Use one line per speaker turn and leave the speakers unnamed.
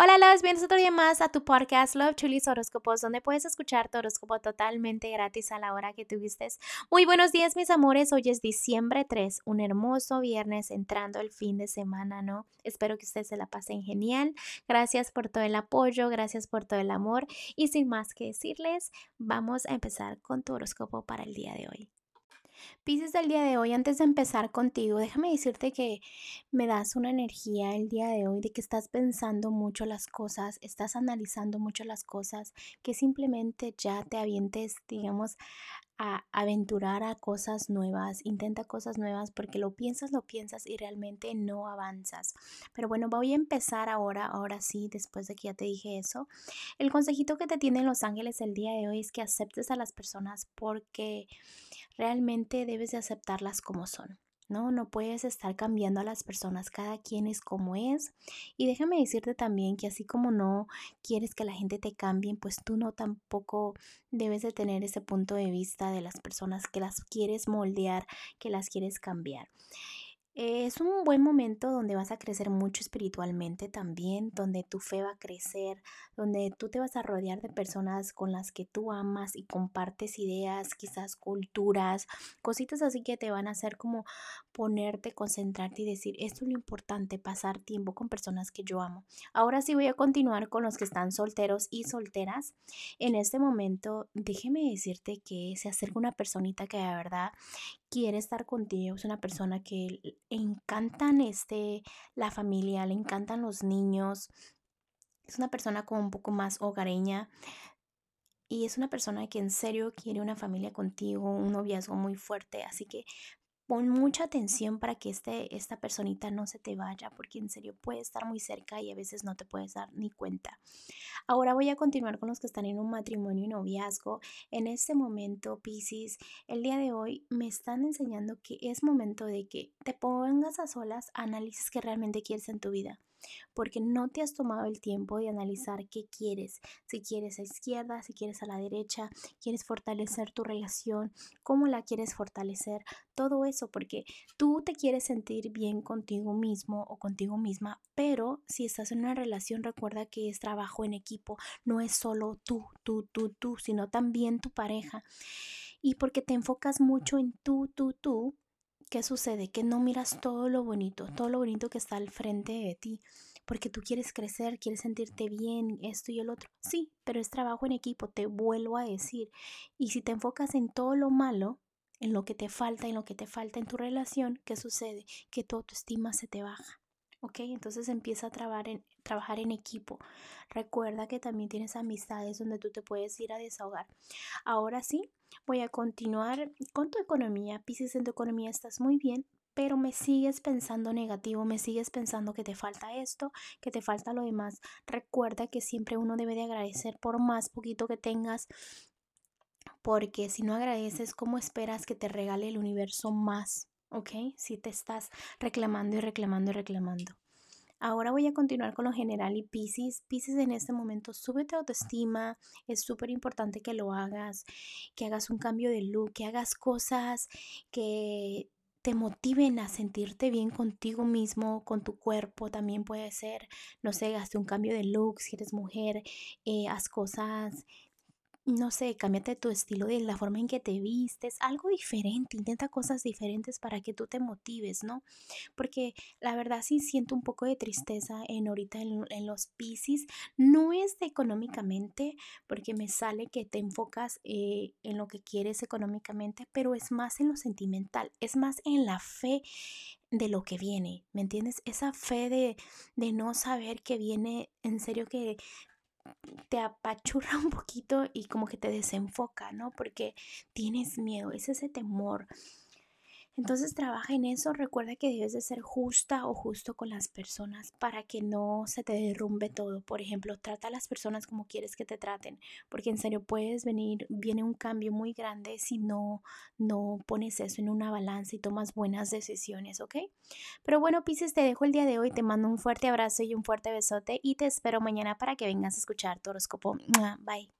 Hola, los bienvenidos otro día más a tu podcast Love Chulis Horóscopos, donde puedes escuchar tu horóscopo totalmente gratis a la hora que tú gustes. Muy buenos días, mis amores. Hoy es diciembre 3, un hermoso viernes entrando el fin de semana, ¿no? Espero que ustedes se la pasen genial. Gracias por todo el apoyo, gracias por todo el amor. Y sin más que decirles, vamos a empezar con tu horóscopo para el día de hoy. Pisces del día de hoy, antes de empezar contigo, déjame decirte que me das una energía el día de hoy de que estás pensando mucho las cosas, estás analizando mucho las cosas, que simplemente ya te avientes, digamos, a aventurar a cosas nuevas, intenta cosas nuevas porque lo piensas, lo piensas y realmente no avanzas. Pero bueno, voy a empezar ahora, ahora sí, después de que ya te dije eso. El consejito que te tienen los ángeles el día de hoy es que aceptes a las personas porque realmente debes de aceptarlas como son. ¿no? No puedes estar cambiando a las personas, cada quien es como es. Y déjame decirte también que así como no quieres que la gente te cambie, pues tú no tampoco debes de tener ese punto de vista de las personas que las quieres moldear, que las quieres cambiar. Es un buen momento donde vas a crecer mucho espiritualmente también, donde tu fe va a crecer, donde tú te vas a rodear de personas con las que tú amas y compartes ideas, quizás culturas, cositas así que te van a hacer como ponerte, concentrarte y decir, esto es lo importante, pasar tiempo con personas que yo amo. Ahora sí voy a continuar con los que están solteros y solteras. En este momento, déjeme decirte que se acerca una personita que de verdad quiere estar contigo, es una persona que encantan este, la familia, le encantan los niños, es una persona como un poco más hogareña y es una persona que en serio quiere una familia contigo, un noviazgo muy fuerte, así que pon mucha atención para que este, esta personita no se te vaya, porque en serio puede estar muy cerca y a veces no te puedes dar ni cuenta. Ahora voy a continuar con los que están en un matrimonio y noviazgo. En este momento, Pisces, el día de hoy me están enseñando que es momento de que te pongas a solas, analices qué realmente quieres en tu vida porque no te has tomado el tiempo de analizar qué quieres, si quieres a izquierda, si quieres a la derecha, quieres fortalecer tu relación, cómo la quieres fortalecer, todo eso, porque tú te quieres sentir bien contigo mismo o contigo misma, pero si estás en una relación recuerda que es trabajo en equipo, no es solo tú, tú, tú, tú, sino también tu pareja. Y porque te enfocas mucho en tú, tú, tú, ¿qué sucede? Que no miras todo lo bonito, todo lo bonito que está al frente de ti, porque tú quieres crecer, quieres sentirte bien, esto y el otro. Sí, pero es trabajo en equipo, te vuelvo a decir. Y si te enfocas en todo lo malo, en lo que te falta, en lo que te falta en tu relación, ¿qué sucede? Que tu autoestima se te baja. ¿Ok? Entonces empieza a trabajar en, trabajar en equipo. Recuerda que también tienes amistades donde tú te puedes ir a desahogar. Ahora sí, voy a continuar con tu economía. Pisces, en tu economía estás muy bien, pero me sigues pensando negativo, me sigues pensando que te falta esto, que te falta lo demás. Recuerda que siempre uno debe de agradecer por más poquito que tengas, porque si no agradeces, ¿cómo esperas que te regale el universo más? ¿Ok? Si te estás reclamando y reclamando y reclamando. Ahora voy a continuar con lo general y Pisces. Pisces en este momento, sube tu autoestima. Es súper importante que lo hagas, que hagas un cambio de look, que hagas cosas que te motiven a sentirte bien contigo mismo, con tu cuerpo. También puede ser, no sé, gaste un cambio de look si eres mujer, eh, haz cosas no sé, cámbiate tu estilo de la forma en que te vistes, algo diferente, intenta cosas diferentes para que tú te motives, ¿no? Porque la verdad sí siento un poco de tristeza en ahorita en, los Pisces, no es económicamente, porque me sale que te enfocas eh, en lo que quieres económicamente, pero es más en lo sentimental, es más en la fe de lo que viene, ¿me entiendes? Esa fe de, de no saber que viene, en serio que te apachurra un poquito y como que te desenfoca, ¿no? Porque tienes miedo, es ese temor entonces trabaja en eso, recuerda que debes de ser justa o justo con las personas para que no se te derrumbe todo. Por ejemplo, trata a las personas como quieres que te traten, porque en serio puedes venir, viene un cambio muy grande si no, no pones eso en una balanza y tomas buenas decisiones, ¿ok? Pero bueno, Pisces, te dejo el día de hoy, te mando un fuerte abrazo y un fuerte besote y te espero mañana para que vengas a escuchar tu horóscopo. Bye.